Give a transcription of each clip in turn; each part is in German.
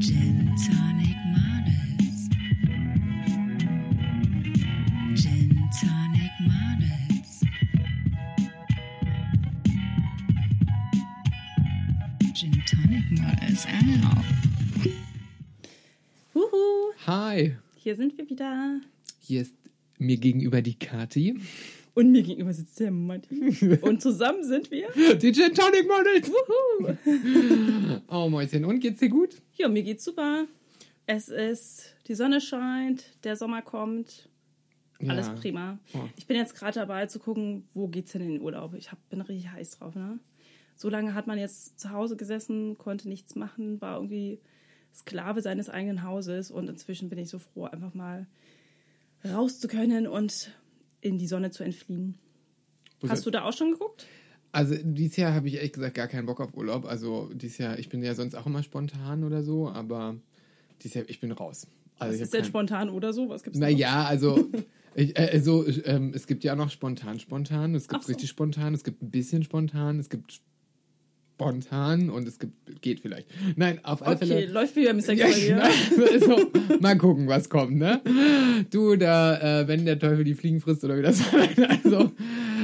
Gin Tonic Models. Gin Tonic Models. Gin Tonic Models. Ow. Huhu, Hi, hier sind wir wieder. hier ist mir gegenüber die Kati. Und mir gegenüber sitzt der Matti. Und zusammen sind wir. Die Gin Tonic Models. Wuhu. Oh, Mäuschen, und geht's dir gut? Ja, mir geht's super. Es ist, die Sonne scheint, der Sommer kommt. Alles Ja. prima. Oh. Ich bin jetzt gerade dabei zu gucken, wo geht's denn in den Urlaub. Ich hab, bin richtig heiß drauf, ne? So lange hat man jetzt zu Hause gesessen, konnte nichts machen, war irgendwie Sklave seines eigenen Hauses und inzwischen bin ich so froh, einfach mal raus zu können und in die Sonne zu entfliehen. Wo Hast du da auch schon geguckt? Also dieses Jahr habe ich ehrlich gesagt gar keinen Bock auf Urlaub. Also dieses Jahr, ich bin ja sonst auch immer spontan oder so, aber dieses Jahr, ich bin raus. Also Was ich ist denn kein- spontan oder so? Was gibt's? Naja, also, ich, äh, also ähm, es gibt ja auch noch spontan spontan, es gibt so. richtig spontan, es gibt ein bisschen spontan, es gibt spontan und es gibt, geht vielleicht. Nein, auf alle Okay, Fälle. läuft wieder Mr. Ja, Claudia. also, mal gucken, was kommt, ne? Du, da, äh, wenn der Teufel die Fliegen frisst oder wie das also,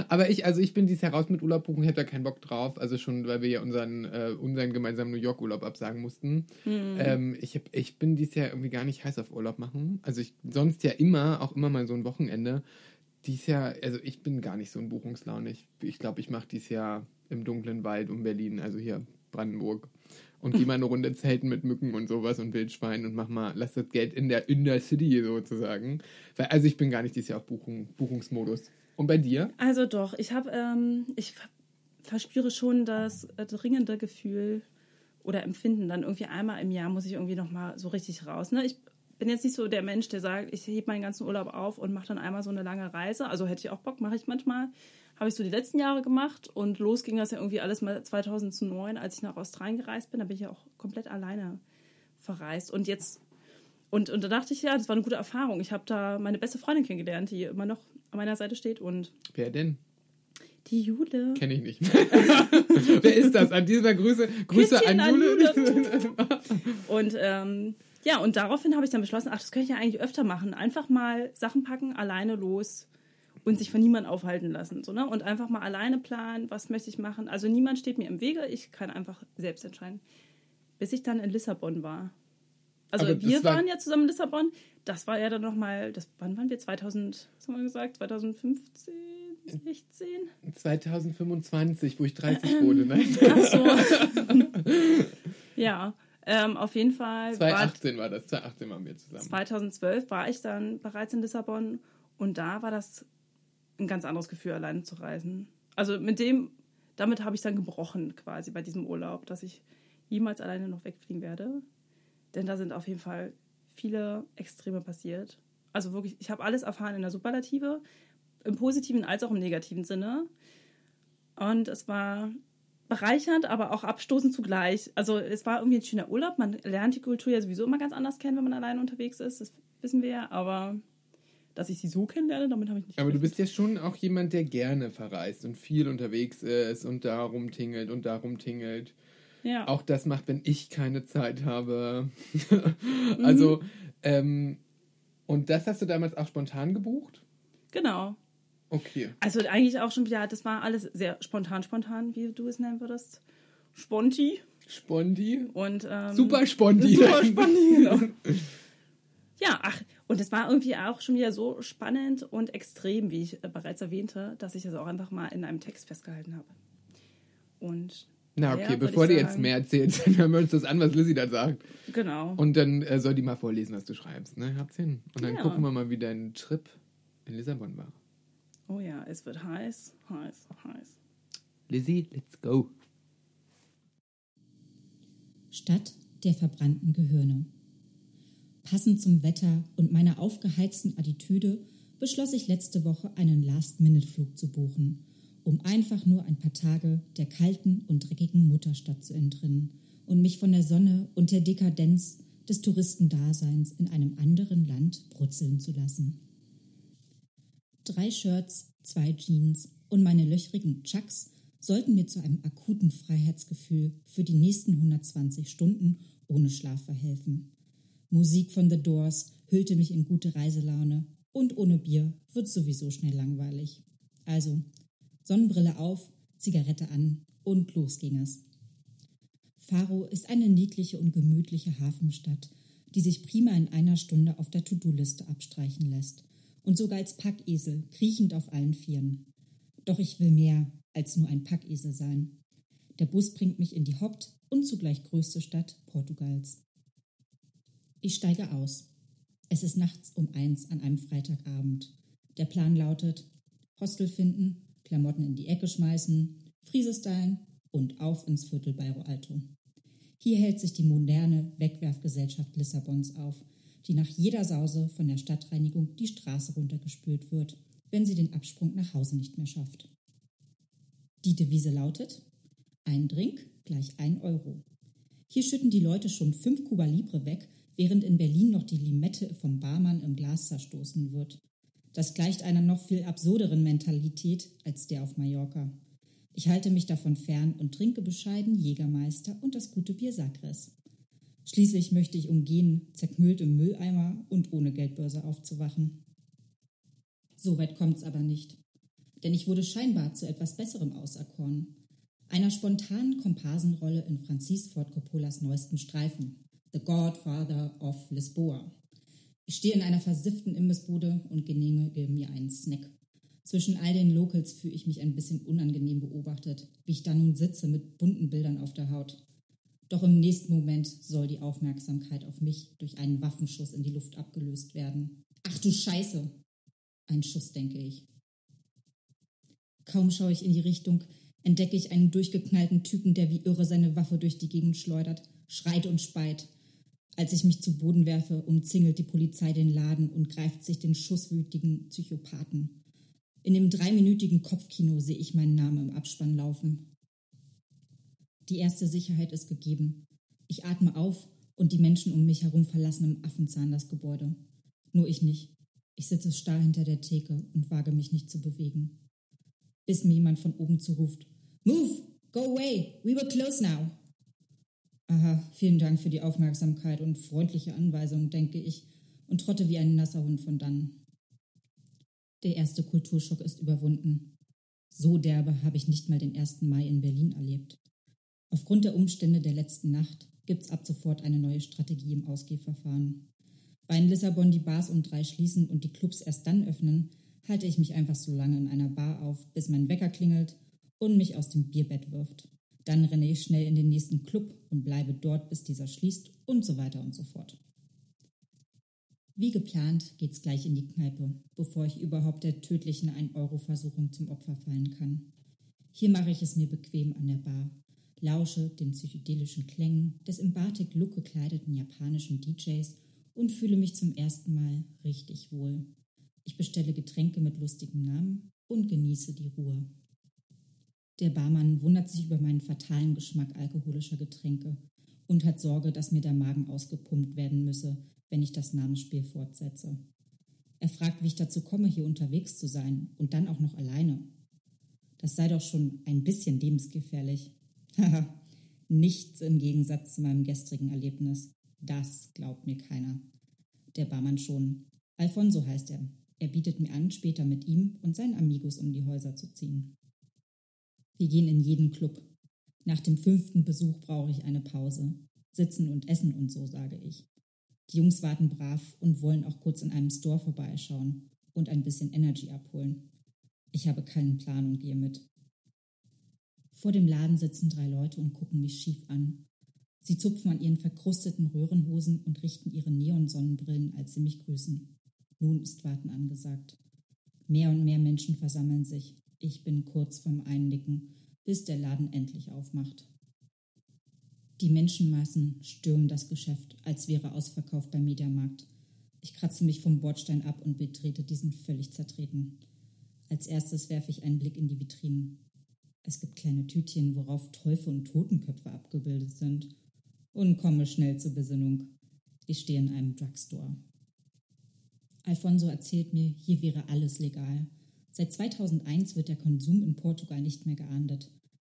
aber ich, also ich bin dieses Jahr raus mit Urlaub buchen, ich hätte da keinen Bock drauf, also schon, weil wir ja unseren, äh, unseren gemeinsamen New York Urlaub absagen mussten. Hm. Ähm, ich, hab, ich bin dieses Jahr irgendwie gar nicht heiß auf Urlaub machen, also ich, sonst ja immer, auch immer mal so ein Wochenende. Dieses Jahr, also ich bin gar nicht so ein Buchungslaune. Ich glaube, ich, glaub, ich mache dieses Jahr im dunklen Wald um Berlin, also hier Brandenburg. Und geh mal eine Runde zelten mit Mücken und sowas und Wildschwein und mach mal, lass das Geld in der, in der City sozusagen. Weil, also ich bin gar nicht dieses Jahr auf Buchung, Buchungsmodus. Und bei dir? Also doch, ich habe, ähm, ich ver- verspüre schon das dringende Gefühl oder Empfinden, dann irgendwie einmal im Jahr muss ich irgendwie nochmal so richtig raus. Ne? Ich bin jetzt nicht so der Mensch, der sagt, ich hebe meinen ganzen Urlaub auf und mache dann einmal so eine lange Reise. Also hätte ich auch Bock, mache ich manchmal. Habe ich so die letzten Jahre gemacht und los ging das ja irgendwie alles mal 2009, als ich nach Australien gereist bin. Da bin ich ja auch komplett alleine verreist. Und jetzt und, und da dachte ich, ja, das war eine gute Erfahrung. Ich habe da meine beste Freundin kennengelernt, die immer noch an meiner Seite steht. Und Wer denn? die Jule. Kenne ich nicht. Wer ist das? An dieser Grüße, Grüße Küsschen an an Jule. Und ähm, ja, und daraufhin habe ich dann beschlossen, ach, das könnte ich ja eigentlich öfter machen. Einfach mal Sachen packen, alleine los und sich von niemandem aufhalten lassen. So, ne? Und einfach mal alleine planen, was möchte ich machen. Also niemand steht mir im Wege, ich kann einfach selbst entscheiden. Bis ich dann in Lissabon war. Also Aber wir war- waren ja zusammen in Lissabon. Das war ja dann nochmal, das, wann waren wir? 2000, was haben wir gesagt? 2015, 16? 2025, wo ich 30 wurde. Nein. Ach so. ja, ähm, auf jeden Fall. war- 2018 war das. 2018 waren wir zusammen. 2012 war ich dann bereits in Lissabon und da war das ein ganz anderes Gefühl, alleine zu reisen. Also mit dem, damit habe ich dann gebrochen quasi bei diesem Urlaub, dass ich jemals alleine noch wegfliegen werde. Denn da sind auf jeden Fall viele Extreme passiert. Also wirklich, ich habe alles erfahren in der Superlative, im positiven als auch im negativen Sinne. Und es war bereichernd, aber auch abstoßend zugleich. Also es war irgendwie ein schöner Urlaub. Man lernt die Kultur ja sowieso immer ganz anders kennen, wenn man alleine unterwegs ist. Das wissen wir ja. Aber dass ich sie so kennenlerne, damit habe ich nicht Aber du gerechnet. bist ja schon auch jemand, der gerne verreist und viel unterwegs ist und da rumtingelt und da rumtingelt. ja. Auch das macht, wenn ich keine Zeit habe. Mhm. also, ähm, und das hast du damals auch spontan gebucht? Genau. Okay. Also eigentlich auch schon wieder, das war alles sehr spontan, spontan, wie du es nennen würdest. Sponti. Spondi? Und, ähm, Super Spondi. Super Sponti, genau. Ja, ach, und es war irgendwie auch schon wieder so spannend und extrem, wie ich bereits erwähnte, dass ich das auch einfach mal in einem Text festgehalten habe. Und Na, okay, würde bevor du jetzt mehr erzählst, dann hören wir uns das an, was Lizzie da sagt. Genau. Und dann äh, soll die mal vorlesen, was du schreibst. Ne? Hab's hin. Und dann Ja. gucken wir mal, wie dein Trip in Lissabon war. Oh ja, es wird heiß, heiß, heiß. Lizzie, let's go. Stadt der verbrannten Gehirne. Passend zum Wetter und meiner aufgeheizten Attitüde beschloss ich letzte Woche einen Last-Minute-Flug zu buchen, um einfach nur ein paar Tage der kalten und dreckigen Mutterstadt zu entrinnen und mich von der Sonne und der Dekadenz des Touristendaseins in einem anderen Land brutzeln zu lassen. Drei Shirts, zwei Jeans und meine löchrigen Chucks sollten mir zu einem akuten Freiheitsgefühl für die nächsten 120 Stunden ohne Schlaf verhelfen. Musik von The Doors hüllte mich in gute Reiselaune und ohne Bier wird sowieso schnell langweilig. Also Sonnenbrille auf, Zigarette an und los ging es. Faro ist eine niedliche und gemütliche Hafenstadt, die sich prima in einer Stunde auf der To-Do-Liste abstreichen lässt und sogar als Packesel kriechend auf allen Vieren. Doch ich will mehr als nur ein Packesel sein. Der Bus bringt mich in die Haupt- und zugleich größte Stadt Portugals. Ich steige aus. Es ist nachts um eins an einem Freitagabend. Der Plan lautet: Hostel finden, Klamotten in die Ecke schmeißen, Friese stylen und auf ins Viertel Bairro Alto. Hier hält sich die moderne Wegwerfgesellschaft Lissabons auf, die nach jeder Sause von der Stadtreinigung die Straße runtergespült wird, wenn sie den Absprung nach Hause nicht mehr schafft. Die Devise lautet: ein Drink gleich ein Euro. Hier schütten die Leute schon fünf Cuba Libre weg, während in Berlin noch die Limette vom Barmann im Glas zerstoßen wird. Das gleicht einer noch viel absurderen Mentalität als der auf Mallorca. Ich halte mich davon fern und trinke bescheiden Jägermeister und das gute Bier Sagres. Schließlich möchte ich umgehen, zerknüllt im Mülleimer und ohne Geldbörse aufzuwachen. So weit kommt's aber nicht. Denn ich wurde scheinbar zu etwas Besserem auserkoren. Einer spontanen Komparsenrolle in Francis Ford Coppolas neuesten Streifen, The Godfather of Lisboa. Ich stehe in einer versifften Imbissbude und genehmige mir einen Snack. Zwischen all den Locals fühle ich mich ein bisschen unangenehm beobachtet, wie ich da nun sitze mit bunten Bildern auf der Haut. Doch im nächsten Moment soll die Aufmerksamkeit auf mich durch einen Waffenschuss in die Luft abgelöst werden. Ach du Scheiße! Ein Schuss, denke ich. Kaum schaue ich in die Richtung, entdecke ich einen durchgeknallten Typen, der wie irre seine Waffe durch die Gegend schleudert, schreit und speit. Als ich mich zu Boden werfe, umzingelt die Polizei den Laden und greift sich den schusswütigen Psychopathen. In dem dreiminütigen Kopfkino sehe ich meinen Namen im Abspann laufen. Die erste Sicherheit ist gegeben. Ich atme auf und die Menschen um mich herum verlassen im Affenzahn das Gebäude. Nur ich nicht. Ich sitze starr hinter der Theke und wage mich nicht zu bewegen. Bis mir jemand von oben zuruft. Move! Go away! We were close now! Aha, vielen Dank für die Aufmerksamkeit und freundliche Anweisungen, denke ich, und trotte wie ein nasser Hund von dannen. Der erste Kulturschock ist überwunden. So derbe habe ich nicht mal den 1. Mai in Berlin erlebt. Aufgrund der Umstände der letzten Nacht gibt's ab sofort eine neue Strategie im Ausgehverfahren. Weil in Lissabon die Bars um drei schließen und die Clubs erst dann öffnen, halte ich mich einfach so lange in einer Bar auf, bis mein Wecker klingelt und mich aus dem Bierbett wirft. Dann renne ich schnell in den nächsten Club und bleibe dort, bis dieser schließt und so weiter und so fort. Wie geplant geht's gleich in die Kneipe, bevor ich überhaupt der tödlichen 1-Euro-Versuchung zum Opfer fallen kann. Hier mache ich es mir bequem an der Bar, lausche den psychedelischen Klängen des im Batik-Look gekleideten japanischen DJs und fühle mich zum ersten Mal richtig wohl. Ich bestelle Getränke mit lustigen Namen und genieße die Ruhe. Der Barmann wundert sich über meinen fatalen Geschmack alkoholischer Getränke und hat Sorge, dass mir der Magen ausgepumpt werden müsse, wenn ich das Namensspiel fortsetze. Er fragt, wie ich dazu komme, hier unterwegs zu sein und dann auch noch alleine. Das sei doch schon ein bisschen lebensgefährlich. Haha, nichts im Gegensatz zu meinem gestrigen Erlebnis. Das glaubt mir keiner. Der Barmann schon. Alfonso heißt er. Er bietet mir an, später mit ihm und seinen Amigos um die Häuser zu ziehen. Wir gehen in jeden Club. Nach dem fünften Besuch brauche ich eine Pause. Sitzen und essen und so, sage ich. Die Jungs warten brav und wollen auch kurz in einem Store vorbeischauen und ein bisschen Energy abholen. Ich habe keinen Plan und gehe mit. Vor dem Laden sitzen drei Leute und gucken mich schief an. Sie zupfen an ihren verkrusteten Röhrenhosen und richten ihre Neonsonnenbrillen, als sie mich grüßen. Nun ist Warten angesagt. Mehr und mehr Menschen versammeln sich. Ich bin kurz vorm Einnicken, bis der Laden endlich aufmacht. Die Menschenmassen stürmen das Geschäft, als wäre Ausverkauf beim Mediamarkt. Ich kratze mich vom Bordstein ab und betrete diesen völlig zertreten. Als erstes werfe ich einen Blick in die Vitrinen. Es gibt kleine Tütchen, worauf Teufel und Totenköpfe abgebildet sind. Und komme schnell zur Besinnung. Ich stehe in einem Drugstore. Alfonso erzählt mir, hier wäre alles legal. Seit 2001 wird der Konsum in Portugal nicht mehr geahndet.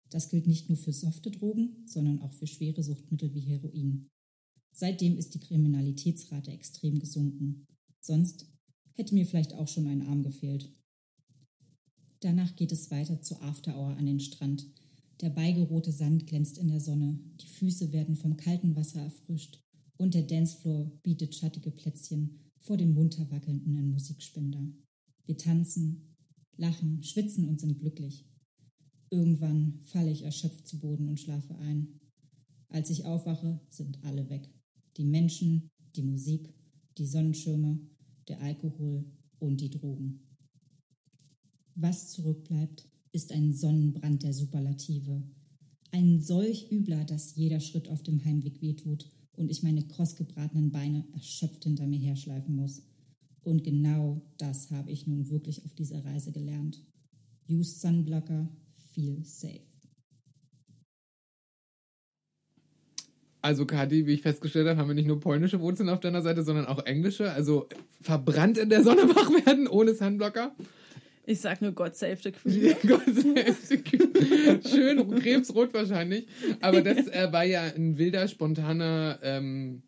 Das gilt nicht nur für softe Drogen, sondern auch für schwere Suchtmittel wie Heroin. Seitdem ist die Kriminalitätsrate extrem gesunken. Sonst hätte mir vielleicht auch schon ein Arm gefehlt. Danach geht es weiter zur After Hour an den Strand. Der beigerote Sand glänzt in der Sonne, die Füße werden vom kalten Wasser erfrischt und der Dancefloor bietet schattige Plätzchen vor dem munter wackelnden Musikspender. Wir tanzen, lachen, schwitzen und sind glücklich. Irgendwann falle ich erschöpft zu Boden und schlafe ein. Als ich aufwache, sind alle weg. Die Menschen, die Musik, die Sonnenschirme, der Alkohol und die Drogen. Was zurückbleibt, ist ein Sonnenbrand der Superlative. Ein solch übler, dass jeder Schritt auf dem Heimweg wehtut und ich meine krossgebratenen Beine erschöpft hinter mir herschleifen muss. Und genau das habe ich nun wirklich auf dieser Reise gelernt. Use Sunblocker, feel safe. Also, Kati, wie ich festgestellt habe, haben wir nicht nur polnische Wurzeln auf deiner Seite, sondern auch englische. Also verbrannt in der Sonne wach werden ohne Sunblocker. Ich sag nur God save the Queen. Gott sei Dank. Schön krebsrot wahrscheinlich. Aber das äh, war ja ein wilder, spontaner ähm,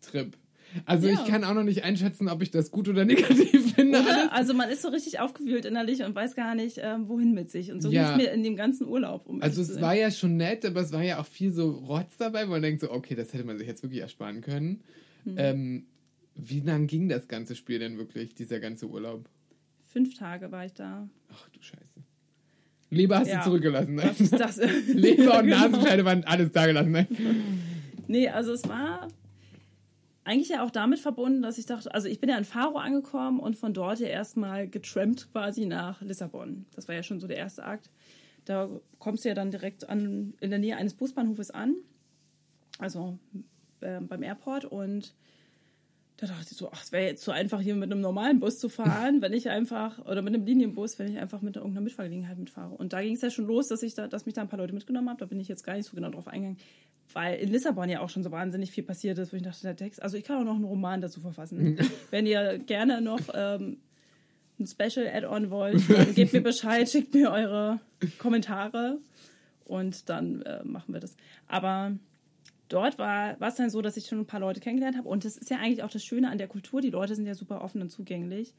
Trip. Also Ja. ich kann auch noch nicht einschätzen, ob ich das gut oder negativ finde. Oder? Also man ist so richtig aufgewühlt innerlich und weiß gar nicht, ähm, wohin mit sich. Und so Ja. ging es mir in dem ganzen Urlaub. Um Also es war ja schon nett, aber es war ja auch viel so Rotz dabei, wo man denkt so, okay, das hätte man sich jetzt wirklich ersparen können. Hm. Ähm, wie lang ging das ganze Spiel denn wirklich, dieser ganze Urlaub? Fünf Tage war ich da. Ach du Scheiße. Leber hast Ja. du zurückgelassen. Ne? Das ist das. Leber und Genau. Nasenscheide waren alles da gelassen. Ne? Nee, also es war eigentlich ja auch damit verbunden, dass ich dachte, also ich bin ja in Faro angekommen und von dort ja erstmal getrampt quasi nach Lissabon. Das war ja schon so der erste Akt. Da kommst du ja dann direkt an, in der Nähe eines Busbahnhofes an, also äh, beim Airport und da dachte ich so, ach, es wäre jetzt so einfach hier mit einem normalen Bus zu fahren, wenn ich einfach, oder mit einem Linienbus, wenn ich einfach mit irgendeiner Mitfahrgelegenheit mitfahre. Und da ging es ja schon los, dass ich da, dass mich da ein paar Leute mitgenommen habe. Da bin ich jetzt gar nicht so genau drauf eingegangen, weil in Lissabon ja auch schon so wahnsinnig viel passiert ist, wo ich dachte, der Text, also ich kann auch noch einen Roman dazu verfassen. wenn ihr gerne noch ähm, ein Special Add-on wollt, dann gebt mir Bescheid, schickt mir eure Kommentare und dann äh, machen wir das. Aber dort war es dann so, dass ich schon ein paar Leute kennengelernt habe. Und das ist ja eigentlich auch das Schöne an der Kultur. Die Leute sind ja super offen und zugänglich.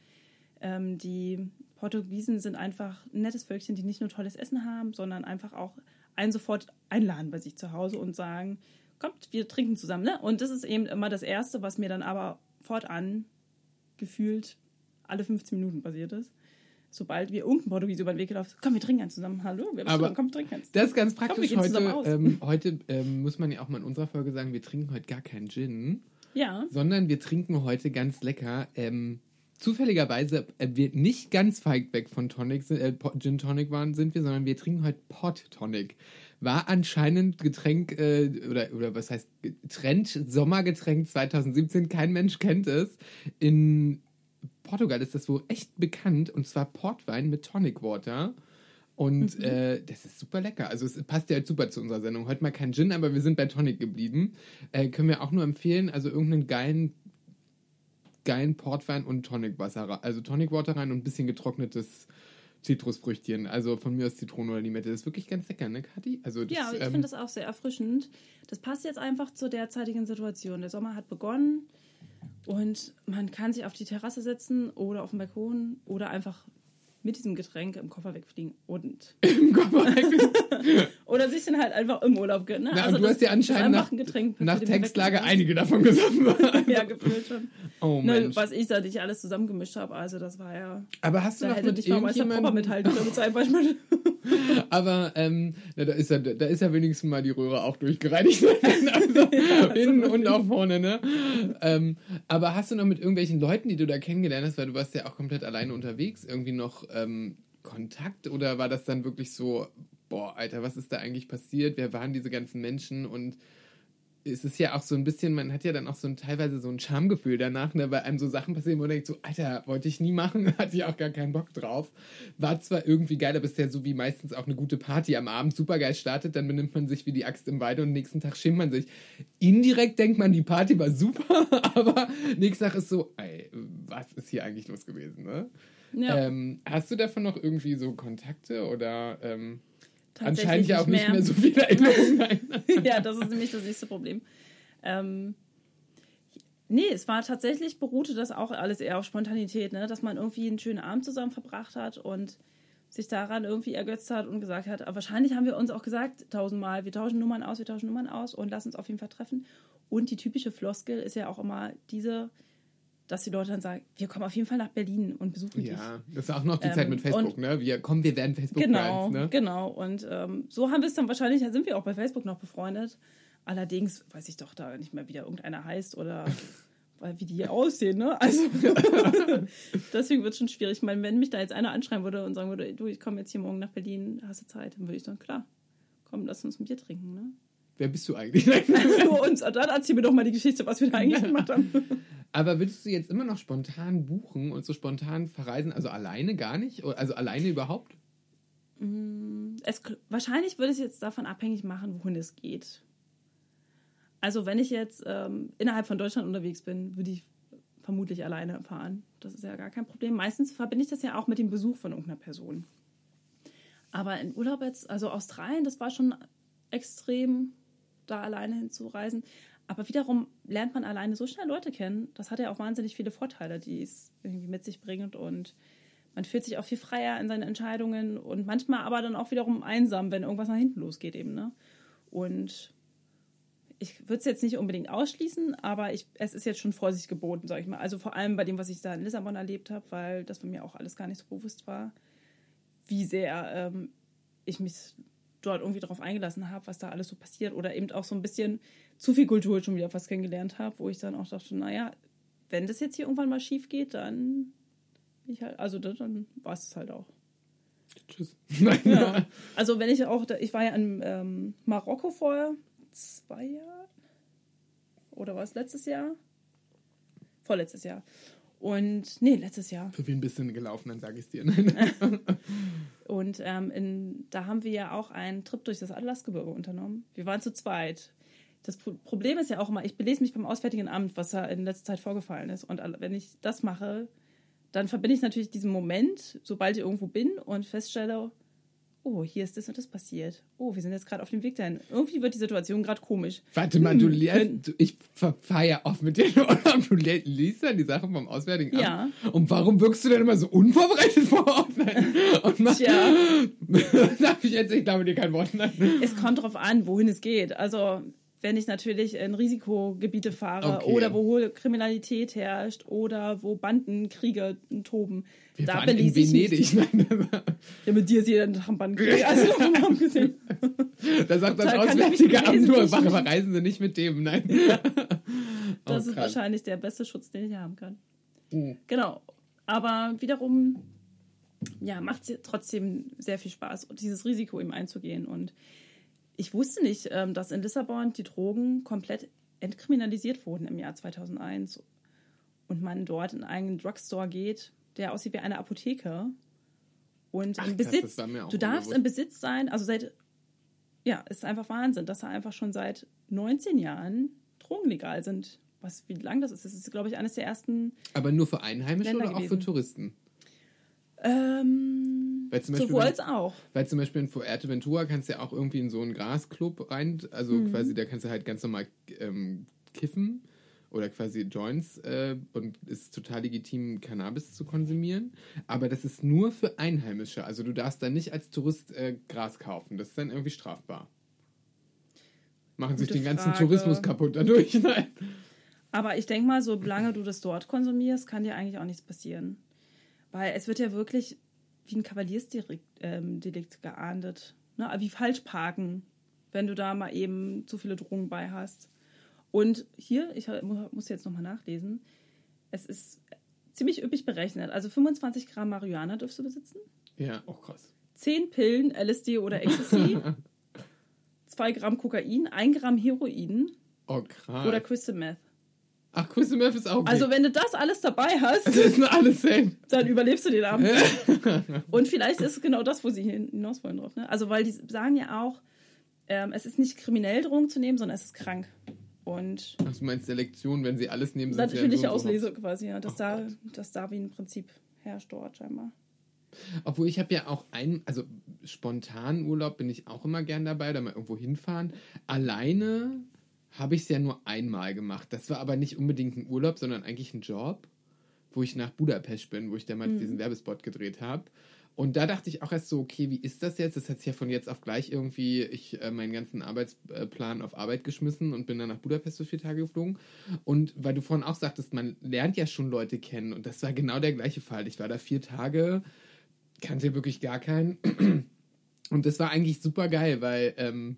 Ähm, die Portugiesen sind einfach ein nettes Völkchen, die nicht nur tolles Essen haben, sondern einfach auch einen sofort einladen bei sich zu Hause und sagen, kommt, wir trinken zusammen. Ne? Und das ist eben immer das Erste, was mir dann aber fortan gefühlt alle 15 Minuten passiert ist. Sobald wir irgendein Portugiese über den Weg gelaufen sind, komm, wir trinken eins zusammen. Hallo, wir haben Aber- zusammen, komm, wir trinken eins. Das ist ganz praktisch. zusammen heute ähm, heute ähm, muss man ja auch mal in unserer Folge sagen, wir trinken heute gar keinen Gin, Ja, sondern wir trinken heute ganz lecker. Ähm, zufälligerweise äh, wir nicht ganz weit weg von Tonic, äh, Gin Tonic waren, sind wir, sondern wir trinken heute Pot Tonic. War anscheinend Getränk, äh, oder, oder was heißt, Trend, Sommergetränk 2017, kein Mensch kennt es. In Portugal ist das wohl echt bekannt, und zwar Portwein mit Tonic Water. Und äh, das ist super lecker. Also es passt ja jetzt super zu unserer Sendung. Heute mal kein Gin, aber wir sind bei Tonic geblieben. Äh, können wir auch nur empfehlen, also irgendeinen geilen, geilen Portwein und Tonicwasser, rein- also Tonic Water rein und ein bisschen getrocknetes Zitrusfrüchtchen. Also von mir aus Zitrone oder Limette. Das ist wirklich ganz lecker, ne, Kathi? Also das, Ja, ich ähm, finde das auch sehr erfrischend. Das passt jetzt einfach zur derzeitigen Situation. Der Sommer hat begonnen und man kann sich auf die Terrasse setzen oder auf den Balkon oder einfach mit diesem Getränk im Koffer wegfliegen und im Koffer weg. oder sich dann halt einfach im Urlaub. Ne? Na, und du das hast ja anscheinend nach, Getränk, nach Textlage wegfliegen einige davon gesoffen. ja, gefühlt schon. oh Ne, Mensch. was ich da nicht alles zusammengemischt habe, also das war ja. Aber hast du Da noch hätte mit nicht mal mithalten können mit seinem Beispiel. Aber ähm, na, da, ist ja, da ist ja wenigstens mal die Röhre auch durchgereinigt. also innen und auch vorne, ne? Ähm, aber hast du noch mit irgendwelchen Leuten, die du da kennengelernt hast, weil du warst ja auch komplett alleine unterwegs, irgendwie noch ähm, Kontakt? Oder war das dann wirklich so, boah, Alter, was ist da eigentlich passiert? Wer waren diese ganzen Menschen? Und es ist ja auch so ein bisschen, man hat ja dann auch so ein, teilweise so ein Schamgefühl danach, ne, weil einem so Sachen passieren, wo man denkt so, Alter, wollte ich nie machen, hatte ich auch gar keinen Bock drauf. War zwar irgendwie geil, aber ist ja so wie meistens auch eine gute Party am Abend super geil startet, dann benimmt man sich wie die Axt im Weide und nächsten Tag schämt man sich. Indirekt denkt man, die Party war super, aber nächsten Tag ist so, ey, was ist hier eigentlich los gewesen, ne? Ja. Ähm, hast du davon noch irgendwie so Kontakte oder ähm, tatsächlich Anscheinend ja auch nicht mehr. mehr so viele Erinnerungen. Ja, das ist nämlich das nächste Problem. Ähm, nee, es war tatsächlich, beruhte das auch alles eher auf Spontanität, ne? dass man irgendwie einen schönen Abend zusammen verbracht hat und sich daran irgendwie ergötzt hat und gesagt hat, aber wahrscheinlich haben wir uns auch gesagt, tausendmal, wir tauschen Nummern aus, wir tauschen Nummern aus und lass uns auf jeden Fall treffen. Und die typische Floskel ist ja auch immer diese, dass die Leute dann sagen, wir kommen auf jeden Fall nach Berlin und besuchen dich. Ja, das ist auch noch die Ähm, Zeit mit Facebook, und- ne? Wir, komm, wir werden facebook Genau, Friends, ne? genau. Und ähm, so haben wir es dann wahrscheinlich, sind wir auch bei Facebook noch befreundet. Allerdings weiß ich doch da nicht mehr, wie da irgendeiner heißt oder weil, wie die aussehen, ne? Also deswegen wird es schon schwierig. Ich meine, wenn mich da jetzt einer anschreiben würde und sagen würde, du, ich komme jetzt hier morgen nach Berlin, hast du Zeit, dann würde ich sagen, klar, komm, lass uns ein Bier trinken, ne? Wer bist du eigentlich? Für uns. Und dann erzähl mir doch mal die Geschichte, was wir da eigentlich gemacht haben. Aber würdest du jetzt immer noch spontan buchen und so spontan verreisen? Also alleine gar nicht? Also alleine überhaupt? es, wahrscheinlich würde es jetzt davon abhängig machen, wohin es geht. Also wenn ich jetzt ähm, innerhalb von Deutschland unterwegs bin, würde ich vermutlich alleine fahren. Das ist ja gar kein Problem. Meistens verbinde ich das ja auch mit dem Besuch von irgendeiner Person. Aber in Urlaub jetzt, also Australien, das war schon extrem, da alleine hinzureisen. Aber wiederum lernt man alleine so schnell Leute kennen. Das hat ja auch wahnsinnig viele Vorteile, die es irgendwie mit sich bringt. Und man fühlt sich auch viel freier in seinen Entscheidungen und manchmal aber dann auch wiederum einsam, wenn irgendwas nach hinten losgeht eben. Ne? Und ich würde es jetzt nicht unbedingt ausschließen, aber ich, es ist jetzt schon Vorsicht geboten, sage ich mal. Also vor allem bei dem, was ich da in Lissabon erlebt habe, weil das bei mir auch alles gar nicht so bewusst war, wie sehr ähm, ich mich dort irgendwie darauf eingelassen habe, was da alles so passiert oder eben auch so ein bisschen zu viel Kultur schon wieder fast kennengelernt habe, wo ich dann auch dachte, naja, wenn das jetzt hier irgendwann mal schief geht, dann ich halt, also dann, war es halt auch. Tschüss. Ja. Also wenn ich auch, ich war ja in ähm, Marokko vor zwei Jahren oder war es letztes Jahr? Vorletztes Jahr. Und nee, letztes Jahr. Für wen bist du denn gelaufen, dann sage ich dir. Nein. Und ähm, in, da haben wir ja auch einen Trip durch das Atlasgebirge unternommen. Wir waren zu zweit. Das Pro Problem ist ja auch immer, ich belese mich beim Auswärtigen Amt, was da in letzter Zeit vorgefallen ist. Und wenn ich das mache, dann verbinde ich natürlich diesen Moment, sobald ich irgendwo bin und feststelle, oh, hier ist das und das passiert. Oh, wir sind jetzt gerade auf dem Weg dahin. Irgendwie wird die Situation gerade komisch. Warte mal, du Hm, lernst, ich ja oft mit dir du liest dann die Sachen vom Auswärtigen Amt. Ja. Und warum wirkst du denn immer so unvorbereitet vor. Und mach, Tja. Darf ich jetzt, ich glaube dir kein Wort. Nein. Es kommt drauf an, wohin es geht. Also, wenn ich natürlich in Risikogebiete fahre Okay. oder wo hohe Kriminalität herrscht oder wo Bandenkriege toben, Wir da waren in Venedig. Nein, Ja, mit dir ist jeder Tag ein Bandenkrieg. Also, gesehen. da sagt das Auswärtige Amt nur, warum reisen Sie nicht mit dem? Nein. Das Oh, ist krass. wahrscheinlich der beste Schutz, den ich haben kann. Mhm. Genau. Aber wiederum, ja, macht es trotzdem sehr viel Spaß, dieses Risiko eben einzugehen. Und ich wusste nicht, ähm, dass in Lissabon die Drogen komplett entkriminalisiert wurden im Jahr 2001 und man dort in einen Drugstore geht, der aussieht wie eine Apotheke. Und Ach, im Besitz, du darfst im Besitz sein, also seit, ja, ist einfach Wahnsinn, dass da einfach schon seit 19 Jahren Drogen legal sind. Was, wie lang das ist, das ist, glaube ich, eines der ersten Aber nur für Einheimische Länder oder auch für gewesen. Touristen? Ähm, Weil zum Beispiel, sowohl als auch. Weil zum Beispiel in Fuerteventura kannst du ja auch irgendwie in so einen Grasclub rein, also Mhm. quasi, da kannst du halt ganz normal ähm, kiffen oder quasi Joints äh, und ist total legitim, Cannabis zu konsumieren. Aber das ist nur für Einheimische. Also du darfst dann nicht als Tourist äh, Gras kaufen. Das ist dann irgendwie strafbar. Machen sich Gute den ganzen Frage. Tourismus kaputt dadurch. Nein. Aber ich denke mal, solange du das dort konsumierst, kann dir eigentlich auch nichts passieren. Weil es wird ja wirklich wie ein Kavaliersdelikt ähm, Delikt geahndet. Ne? Wie falsch parken, wenn du da mal eben zu viele Drogen bei hast. Und hier, ich mu- muss jetzt nochmal nachlesen, es ist ziemlich üppig berechnet. Also 25 Gramm Marihuana dürfst du besitzen. Ja, auch krass. 10 Pillen LSD oder Ecstasy, 2 Gramm Kokain, 1 Gramm Heroin Oh, krass. oder Crystal Meth. Ach, Crystal Meth ist auch okay. Also wenn du das alles dabei hast, safe. dann überlebst du den Abend. Und vielleicht ist es genau das, wo sie hin- hinaus wollen drauf. Ne? Also weil die sagen ja auch, ähm, es ist nicht kriminell, Drogen zu nehmen, sondern es ist krank. Und Ach, du meinst Selektion, wenn sie alles nehmen, sind ja natürliche so Auslese quasi, ja, dass, Oh da, Gott. das Darwin-Prinzip herrscht dort scheinbar. Obwohl ich habe ja auch einen, also spontan Urlaub bin ich auch immer gern dabei, da mal irgendwo hinfahren. Alleine habe ich es ja nur einmal gemacht. Das war aber nicht unbedingt ein Urlaub, sondern eigentlich ein Job, wo ich nach Budapest bin, wo ich damals diesen Werbespot gedreht habe. Und da dachte ich auch erst so, okay, wie ist das jetzt? Das hat sich ja von jetzt auf gleich irgendwie, ich äh, meinen ganzen Arbeitsplan auf Arbeit geschmissen und bin dann nach Budapest für vier Tage geflogen. Und weil du vorhin auch sagtest, man lernt ja schon Leute kennen. Und das war genau der gleiche Fall. Ich war da vier Tage, kannte wirklich gar keinen. Und das war eigentlich super geil, weil ähm,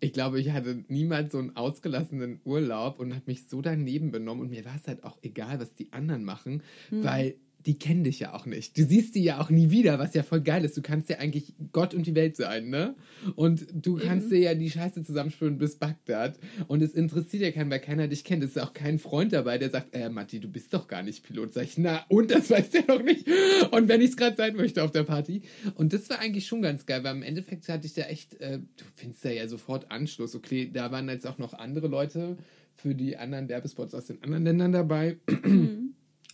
ich glaube, ich hatte niemals so einen ausgelassenen Urlaub und habe mich so daneben benommen. Und mir war es halt auch egal, was die anderen machen, weil die kennen dich ja auch nicht. Du siehst die ja auch nie wieder, was ja voll geil ist. Du kannst ja eigentlich Gott und die Welt sein, ne? Und du kannst dir ja die Scheiße zusammenspüren bis Bagdad. Und es interessiert ja keinen, weil keiner dich kennt. Es ist auch kein Freund dabei, der sagt, äh, Matti, du bist doch gar nicht Pilot. Sag ich, na, und das weiß der doch nicht. Und wenn ich es gerade sein möchte auf der Party. Und das war eigentlich schon ganz geil, weil im Endeffekt hatte ich da echt, äh, du findest da ja sofort Anschluss. Okay, da waren jetzt auch noch andere Leute für die anderen Werbespots aus den anderen Ländern dabei.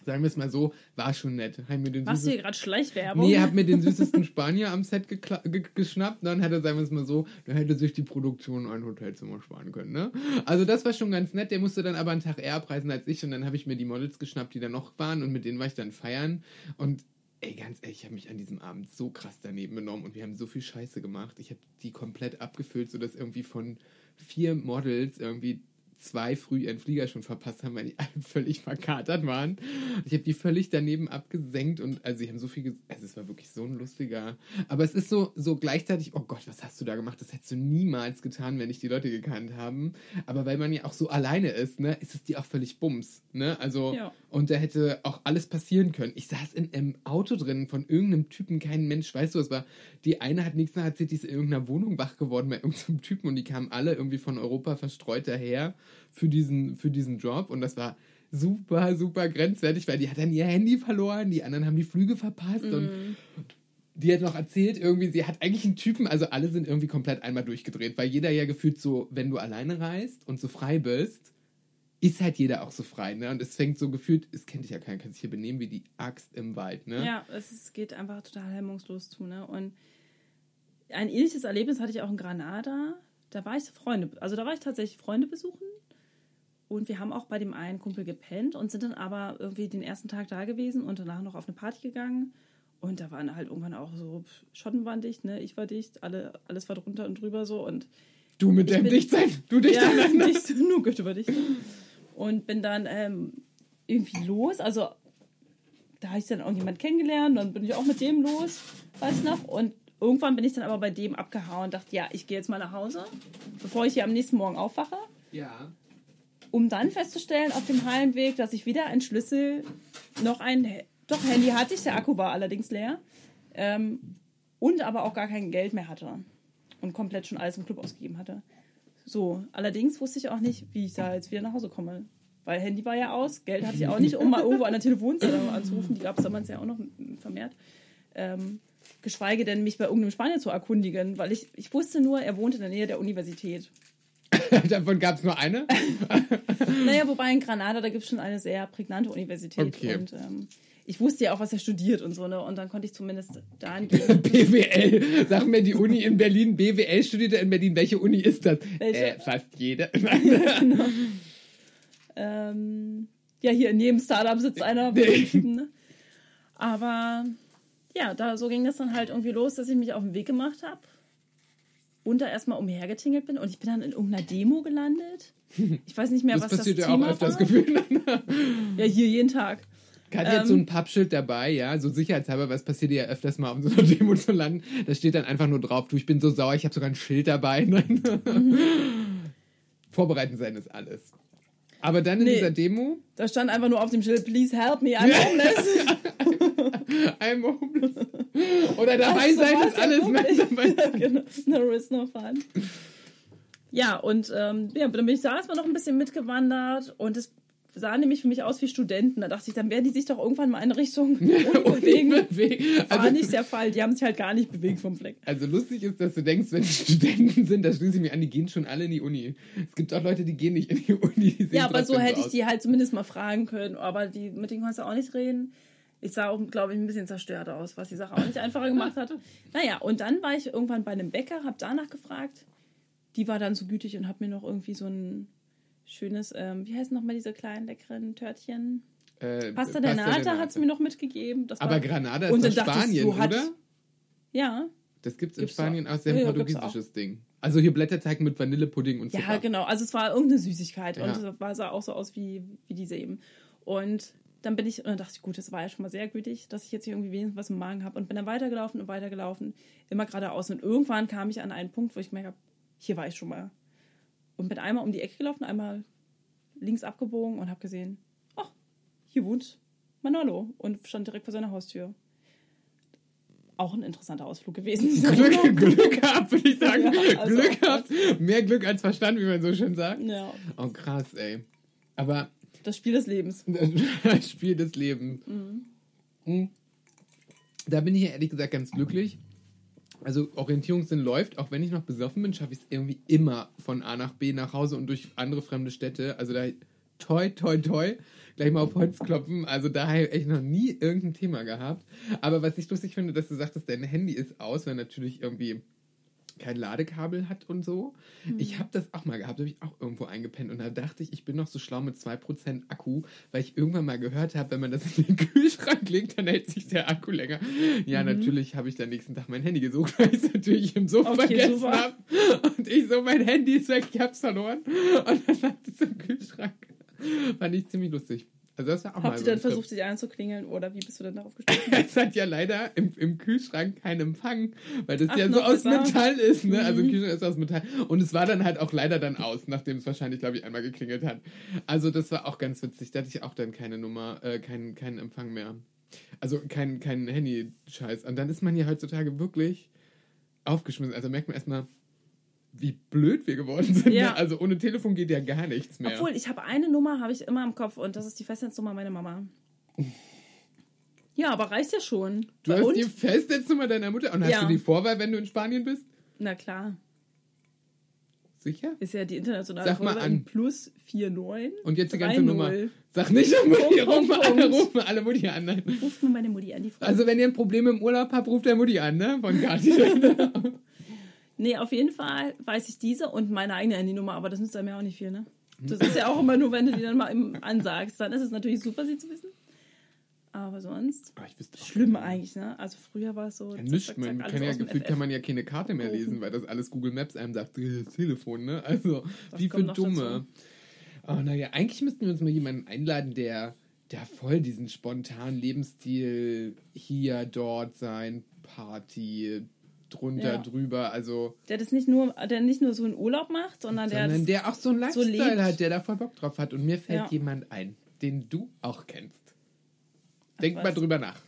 Sagen wir es mal so, war schon nett. Haben mir den Machst du hier gerade Schleichwerbung? Nee, hab mir den süßesten Spanier am Set geschnappt. Dann hätte, sagen wir es mal so, dann hätte sich die Produktion ein Hotelzimmer sparen können. Ne? Also das war schon ganz nett. Der musste dann aber einen Tag eher abreisen als ich. Und dann habe ich mir die Models geschnappt, die da noch waren. Und mit denen war ich dann feiern. Und ey, ganz ehrlich, ich habe mich an diesem Abend so krass daneben benommen. Und wir haben so viel Scheiße gemacht. Ich habe die komplett abgefüllt, sodass irgendwie von vier Models irgendwie zwei früh ihren Flieger schon verpasst haben, weil die alle völlig verkatert waren. Ich habe die völlig daneben abgesenkt und also sie haben so viel, also es war wirklich so ein lustiger, aber es ist so so gleichzeitig, oh Gott, was hast du da gemacht? Das hättest du niemals getan, wenn dich die Leute gekannt haben. Aber weil man ja auch so alleine ist, ne, ist es dir auch völlig bums, ne? Also Ja. und da hätte auch alles passieren können. Ich saß in einem Auto drin von irgendeinem Typen, kein Mensch, weißt du, es war, die eine hat nichts nach erzählt, die ist in irgendeiner Wohnung wach geworden bei irgendeinem Typen und die kamen alle irgendwie von Europa verstreut daher für diesen, für diesen Job und das war super, super grenzwertig, weil die hat dann ihr Handy verloren, die anderen haben die Flüge verpasst und die hat noch erzählt, irgendwie, sie hat eigentlich einen Typen, also alle sind irgendwie komplett einmal durchgedreht, weil jeder ja gefühlt so, wenn du alleine reist und so frei bist, ist halt jeder auch so frei, ne? Und es fängt so gefühlt, es kennt dich ja keiner, kann sich hier benehmen wie die Axt im Wald, ne? Ja, es ist, geht einfach total hemmungslos zu, ne? Und ein ähnliches Erlebnis hatte ich auch in Granada. Da war ich Freunde, also da war ich tatsächlich Freunde besuchen. Und wir haben auch bei dem einen Kumpel gepennt und sind dann aber irgendwie den ersten Tag da gewesen und danach noch auf eine Party gegangen. Und da waren halt irgendwann auch so, Schotten waren dicht, ne? Ich war dicht, alle, alles war drunter und drüber so. Und Du mit bin- Dichtsein, du dich ja, dann. nicht nur Goethe über dich. Und bin dann ähm, irgendwie los. Also da habe ich dann irgendjemand kennengelernt, dann bin ich auch mit dem los, weiß noch. Und irgendwann bin ich dann aber bei dem abgehauen und dachte, ja, ich gehe jetzt mal nach Hause, bevor ich hier am nächsten Morgen aufwache, Ja. Um dann festzustellen auf dem Heimweg, dass ich wieder einen Schlüssel, noch ein, doch Handy hatte ich, der Akku war allerdings leer, ähm, und aber auch gar kein Geld mehr hatte und komplett schon alles im Club ausgegeben hatte. So, allerdings wusste ich auch nicht, wie ich da jetzt wieder nach Hause komme. Weil Handy war ja aus, Geld hatte ich auch nicht, um mal irgendwo an der Telefonzelle anzurufen. Die gab es damals ja auch noch vermehrt. Ähm, geschweige denn, mich bei irgendeinem Spanier zu erkundigen, weil ich, ich wusste nur, er wohnt in der Nähe der Universität. Davon gab es nur eine. Naja, wobei in Granada, da gibt es schon eine sehr prägnante Universität. Okay. Und ähm, ich wusste ja auch, was er studiert und so, ne? Und dann konnte ich zumindest dahin gehen. BWL. Sag mir die Uni in Berlin. BWL studiert er in Berlin. Welche Uni ist das? Welche? Äh, fast jede. ähm, ja, hier in jedem Startup sitzt einer. ne? Aber ja, da so ging das dann halt irgendwie los, dass ich mich auf den Weg gemacht habe und da erstmal umhergetingelt bin und ich bin dann in irgendeiner Demo gelandet. Ich weiß nicht mehr, Das was passiert das ja auch Thema öfters war. gefühlt. Ja, hier jeden Tag. Hat Ähm. so ein Pappschild dabei, ja, so sicherheitshalber, was passiert ja öfters mal, um so einer Demo zu landen. Da steht dann einfach nur drauf, du, ich bin so sauer, ich habe sogar ein Schild dabei. Nein. Mhm. Vorbereiten sein ist alles. Aber dann in Nee. dieser Demo, Da stand einfach nur auf dem Schild, please help me, I'm homeless. I'm homeless. Oder dabei Also, sein ist ja alles. Nein, dabei. genau. No risk, no fun. Ja, und ähm, ja, dann bin ich da erstmal noch ein bisschen mitgewandert und es sah nämlich für mich aus wie Studenten. Da dachte ich, dann werden die sich doch irgendwann mal in eine Richtung bewegen. War Also, nicht der Fall. Die haben sich halt gar nicht bewegt vom Fleck. also lustig ist, dass du denkst, wenn die Studenten sind, da schließe ich mich an, die gehen schon alle in die Uni. Es gibt auch Leute, die gehen nicht in die Uni. die Ja, aber so hätte ich aus. die halt zumindest mal fragen können. Aber die, mit denen kannst du auch nicht reden. Ich sah auch, glaube ich, ein bisschen zerstört aus, was die Sache auch nicht einfacher gemacht hat. Naja, und dann war ich irgendwann bei einem Bäcker, habe danach gefragt. Die war dann so gütig und hat mir noch irgendwie so ein schönes, ähm, wie heißen nochmal diese kleinen leckeren Törtchen? Äh, Pasta der Nata hat sie mir noch mitgegeben. Das Aber war- Granada ist ich, Spanien, so hat- oder? Ja, Das gibt's in Gibt's Spanien auch. sehr Ja, portugiesisches Ding. Also hier Blätterteig mit Vanillepudding und Zucker. Ja, genau. Also es war irgendeine Süßigkeit Ja. und es sah auch so aus wie, wie diese eben. Und dann bin ich, und dann dachte ich, gut, das war ja schon mal sehr gütig, dass ich jetzt hier irgendwie wenigstens was im Magen habe und bin dann weitergelaufen und weitergelaufen, immer geradeaus. Und irgendwann kam ich an einen Punkt, wo ich gemerkt habe, hier war ich schon mal. Und bin einmal um die Ecke gelaufen, einmal links abgebogen und habe gesehen, ach, hier wohnt Manolo und stand direkt vor seiner Haustür. Auch ein interessanter Ausflug gewesen. Glück, Glück gehabt, würde ich sagen. Ja, also Glück gehabt. Mehr Glück als Verstand, wie man so schön sagt. Ja, Oh, krass, ey. Aber das Spiel des Lebens. das Spiel des Lebens. Mhm. Da bin ich ja ehrlich gesagt ganz glücklich. Also Orientierungssinn läuft, auch wenn ich noch besoffen bin, schaffe ich es irgendwie immer von A nach B nach Hause und durch andere fremde Städte. Also da toi, toi, toi, gleich mal auf Holz klopfen. Also da habe ich echt noch nie irgendein Thema gehabt. Aber was ich lustig finde, dass du sagtest, dein Handy ist aus, weil natürlich irgendwie kein Ladekabel hat und so. Ich habe das auch mal gehabt, habe ich auch irgendwo eingepennt und da dachte ich, ich bin noch so schlau mit 2% Akku, weil ich irgendwann mal gehört habe, wenn man das in den Kühlschrank legt, dann hält sich der Akku länger. Ja, natürlich habe ich dann nächsten Tag mein Handy gesucht, weil ich es natürlich im Sofa Okay, vergessen habe. Und ich so, mein Handy ist weg, ich hab's verloren. Und dann lag es im Kühlschrank. Fand ich ziemlich lustig. Also das war auch mal Habt ihr so dann versucht, dich anzuklingeln oder wie bist du denn darauf gestoßen? Es hat ja leider im, im Kühlschrank keinen Empfang, weil das Ach, ja so aus. Metall ist, ne? Also Mhm. im Kühlschrank ist aus Metall. Und es war dann halt auch leider dann aus, nachdem es wahrscheinlich, glaube ich, einmal geklingelt hat. Also das war auch ganz witzig. Da hatte ich auch dann keine Nummer, äh, keinen keinen Empfang mehr. Also kein, kein Handy-Scheiß. Und dann ist man ja heutzutage wirklich aufgeschmissen. Also merkt man erstmal, wie blöd wir geworden sind. Ja. Ne? Also ohne Telefon geht ja gar nichts mehr. Obwohl, ich habe eine Nummer, habe ich immer im Kopf und das ist die Festnetznummer meiner Mama. Ja, aber reicht ja schon. du hast die Festnetznummer deiner Mutter und hast Ja. du die Vorwahl, wenn du in Spanien bist? Na klar, Sicher? ist ja die internationale Sag mal Vorwahl an. plus 49. Und jetzt die ganze 30. Nummer. Sag nicht, Mutti, Punkt, rufen Punkt, alle, rufen alle Mutti an. Nein. Ruft nur meine Mutti an, die Frau. Also wenn ihr ein Problem im Urlaub habt, ruft der Mutti an, ne? Von Kati. nee, auf jeden Fall weiß ich diese und meine eigene Handynummer, aber das nützt einem ja auch nicht viel, ne? Das ist ja auch immer nur, wenn du die dann mal im ansagst. Dann ist es natürlich super, sie zu wissen. Aber sonst Ah, ich wüsste auch schlimm nicht. eigentlich, ne? Also früher war es so. Ja, zack, zack, Man kann ja gefühlt kann man ja keine Karte mehr lesen, weil das alles Google Maps einem sagt, äh, das Telefon, ne? Also, Das wie für Dumme. Oh, naja, eigentlich müssten wir uns mal jemanden einladen, der, der voll diesen spontanen Lebensstil hier, dort sein, Party, drunter, Ja. drüber, also Der das nicht nur, der nicht nur so einen Urlaub macht, sondern der. sondern das- der auch so einen so Lifestyle lebt. hat, der da voll Bock drauf hat. Und mir fällt Ja. jemand ein, den du auch kennst. Denk mal drüber nach.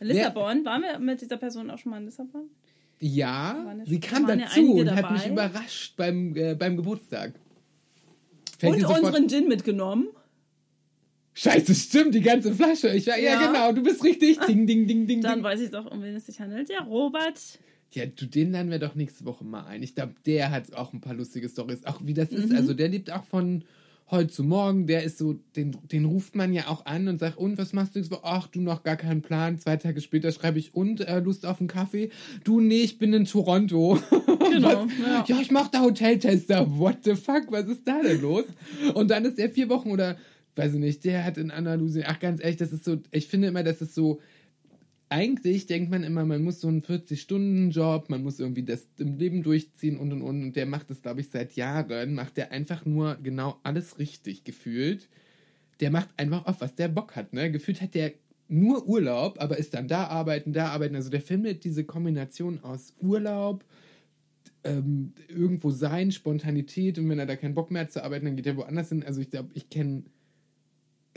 Lissabon, waren wir mit dieser Person auch schon mal in Lissabon? Ja, ja- sie kam ja dazu und hat mich dabei. überrascht beim, äh, beim Geburtstag. Fällt Und unseren Gin mitgenommen. Scheiße, stimmt, die ganze Flasche. Ich, war, ja. Ja. genau, du bist richtig. Ding, ding, ding, ding, Dann ding. weiß ich doch, um wen es sich handelt. Der Robert. Ja, du, den laden wir doch nächste Woche mal ein. Ich glaube, der hat auch ein paar lustige Stories. Auch wie das Mhm. ist. Also, der lebt auch von heute zu morgen. Der ist so, den, den ruft man ja auch an und sagt, und was machst du jetzt? Ach, du noch gar keinen Plan. Zwei Tage später schreibe ich, und äh, Lust auf einen Kaffee? Du, nee, ich bin in Toronto. Genau. Ja. Ja, ich mach da Hoteltester. What the fuck? Was ist da denn los? Und dann ist er vier Wochen oder, weiß ich nicht, der hat in Andalusien, ach ganz ehrlich, das ist so, ich finde immer, das ist so, eigentlich denkt man immer, man muss so einen 40-Stunden-Job, man muss irgendwie das im Leben durchziehen und und und. Und der macht das, glaube ich, seit Jahren, macht der einfach nur genau alles richtig gefühlt. Der macht einfach auf, was der Bock hat, ne? Gefühlt hat der nur Urlaub, aber ist dann da arbeiten, da arbeiten. Also der findet diese Kombination aus Urlaub, ähm, irgendwo sein, Spontanität und wenn er da keinen Bock mehr hat zu arbeiten, dann geht er woanders hin. Also ich glaube, ich kenne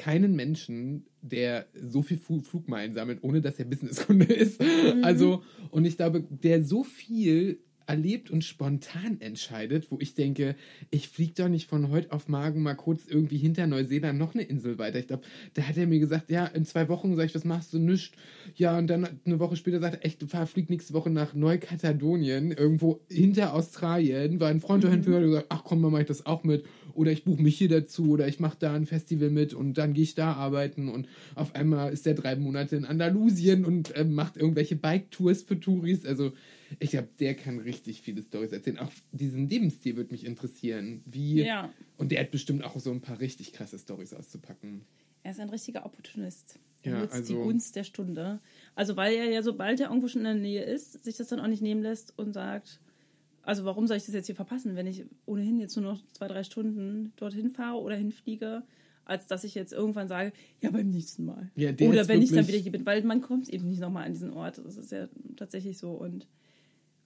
keinen Menschen, der so viel Flugmeilen sammelt, ohne dass er Businesskunde ist. Also, und ich glaube, der so viel erlebt und spontan entscheidet, wo ich denke, ich fliege doch nicht von heute auf morgen mal kurz irgendwie hinter Neuseeland noch eine Insel weiter. Ich glaube, da hat er mir gesagt, ja, in zwei Wochen, sag ich, was machst du, nischt. Ja, und dann eine Woche später sagt er, echt, fahr, flieg nächste Woche nach Neukatalonien, irgendwo hinter Australien, war ein Freund dahin, mhm. und gesagt, ach komm, dann mach ich das auch mit. Oder ich buche mich hier dazu, oder ich mache da ein Festival mit und dann gehe ich da arbeiten und auf einmal ist der drei Monate in Andalusien und äh, macht irgendwelche Bike-Tours für Touris. Also ich glaube, der kann richtig viele Stories erzählen. Auch diesen Lebensstil würde mich interessieren. Wie, ja. Und der hat bestimmt auch so ein paar richtig krasse Stories auszupacken. Er ist ein richtiger Opportunist. Er ja, nutzt also, die Gunst der Stunde. Also weil er ja, sobald er irgendwo schon in der Nähe ist, sich das dann auch nicht nehmen lässt und sagt, also warum soll ich das jetzt hier verpassen, wenn ich ohnehin jetzt nur noch zwei, drei Stunden dorthin fahre oder hinfliege, als dass ich jetzt irgendwann sage, ja, beim nächsten Mal. Ja, oder wenn ich dann wieder hier bin, weil man kommt eben nicht nochmal an diesen Ort. Das ist ja tatsächlich so. Und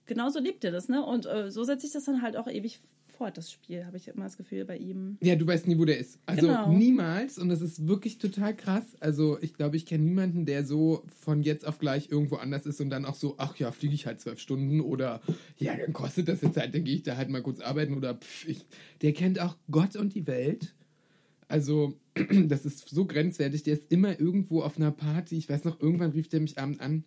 genauso lebt er das, ne? Und äh, so setze ich das dann halt auch ewig fort, das Spiel, habe ich immer das Gefühl bei ihm. Ja, du weißt nie, wo der ist. Also genau. niemals. Und das ist wirklich total krass. Also ich glaube, ich kenne niemanden, der so von jetzt auf gleich irgendwo anders ist und dann auch so, ach ja, fliege ich halt zwölf Stunden oder ja, dann kostet das jetzt halt, dann gehe ich da halt mal kurz arbeiten oder pff, ich, der kennt auch Gott und die Welt. Also, das ist so grenzwertig. Der ist immer irgendwo auf einer Party. Ich weiß noch, irgendwann rief der mich abends an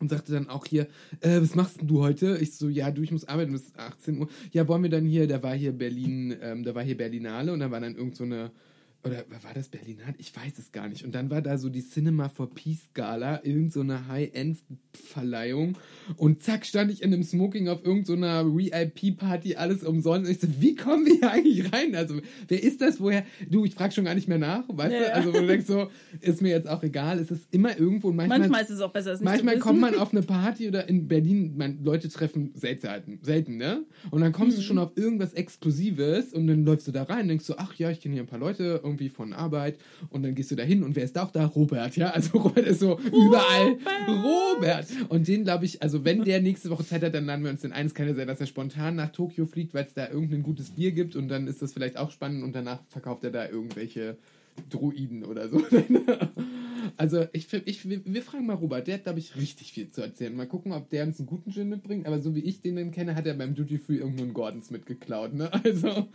und sagte dann auch hier, äh, was machst denn du heute? Ich so, ja, du, ich muss arbeiten bis 18 Uhr. Ja, wollen wir dann hier, da war hier Berlin, ähm, da war hier Berlinale und da war dann irgend so eine oder war das Berlinale? Ich weiß es gar nicht. Und dann war da so die Cinema for Peace Gala, irgend so eine High-End-Verleihung. Und zack, stand ich in einem Smoking auf irgendeiner so VIP-Party, alles umsonst. Und ich so, wie kommen wir hier eigentlich rein? Also, wer ist das? Woher? Du, ich frage schon gar nicht mehr nach, weißt ja. du? Also, wo du denkst so, ist mir jetzt auch egal. Es ist immer irgendwo. Und manchmal, manchmal ist es auch besser, es nicht Manchmal kommt man auf eine Party oder in Berlin, man, Leute treffen selten, selten, ne? Und dann kommst mhm. du schon auf irgendwas Exklusives und dann läufst du da rein und denkst so, ach ja, ich kenne hier ein paar Leute irgendwie von Arbeit und dann gehst du da hin und wer ist auch da? Robert, ja? Also Robert ist so überall Robert. Und den glaube ich, also wenn der nächste Woche Zeit hat, dann laden wir uns den eins. Kann ja sein, dass er spontan nach Tokio fliegt, weil es da irgendein gutes Bier gibt und dann ist das vielleicht auch spannend und danach verkauft er da irgendwelche Druiden oder so. also ich, ich, wir fragen mal Robert, der hat, glaube ich, richtig viel zu erzählen. Mal gucken, ob der uns einen guten Gin mitbringt. Aber so wie ich den denn kenne, hat er beim Duty Free irgendwo einen Gordons mitgeklaut. Ne? Also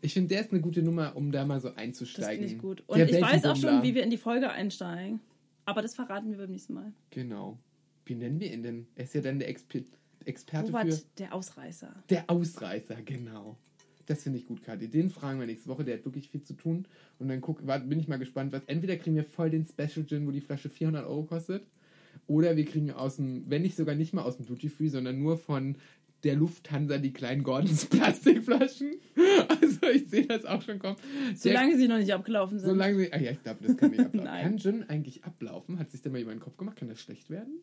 ich finde, der ist eine gute Nummer, um da mal so einzusteigen. Das finde ich gut. Und der ich weiß auch schon, wie wir in die Folge einsteigen. Aber das verraten wir beim nächsten Mal. Genau. Wie nennen wir ihn denn? Er ist ja dann der Exper Experte Robert, für... der Ausreißer. Der Ausreißer, genau. Das finde ich gut, Kati. Den fragen wir nächste Woche. Der hat wirklich viel zu tun. Und dann guck, bin ich mal gespannt, was. Entweder kriegen wir voll den Special Gin, wo die Flasche 400 Euro kostet. Oder wir kriegen aus dem, wenn nicht sogar nicht mal aus dem Duty Free, sondern nur von der Lufthansa die kleinen Gordons Plastikflaschen. Also ich sehe das auch schon kommen. Solange sie noch nicht abgelaufen sind. Solange sie. Ach ja, ich glaube, das kann nicht ablaufen. kann Gin eigentlich ablaufen? Hat sich da mal jemand in den Kopf gemacht? Kann das schlecht werden?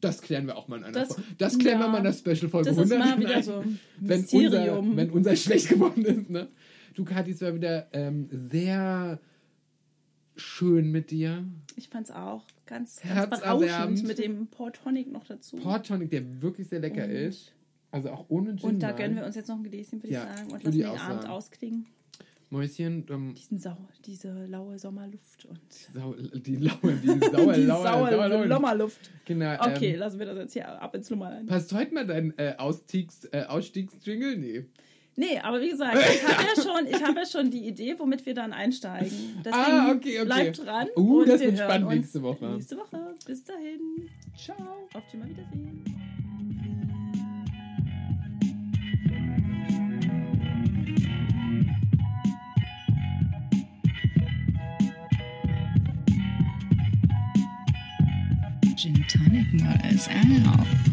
Das klären wir auch mal in einer das, Folge. Das klären ja, wir mal in der Special-Folge 100. Das ist mal wieder so wenn unser, wenn unser schlecht geworden ist. Ne? Du, Kathi, es war wieder ähm, sehr schön mit dir. Ich fand's auch ganz, ganz berauschend mit dem Port Tonic noch dazu. Port Tonic, der wirklich sehr lecker und, ist. Also auch ohne Gin. Und da gönnen wir uns jetzt noch ein Gläschen, würde ja, ich sagen. Und lassen den Abend ausklingen. Mäuschen. Ähm, Diesen Sau, diese laue Sommerluft und. Sau, die laue, die saue, die laue, saue, saue Sommerluft. Genau. Okay, ähm, lassen wir das jetzt hier ab ins Nummer ein. Passt heute mal dein äh, Ausstiegs, äh, Ausstiegsjingle? Nee. Nee, aber wie gesagt, ich habe ja, schon, hab ja schon die Idee, womit wir dann einsteigen. Deswegen ah, okay, okay. bleibt dran. Uh, das wird spannend nächste Woche. Nächste Woche. Bis dahin. Ciao. Auf Mal Wiedersehen. Gin Tonic Models out.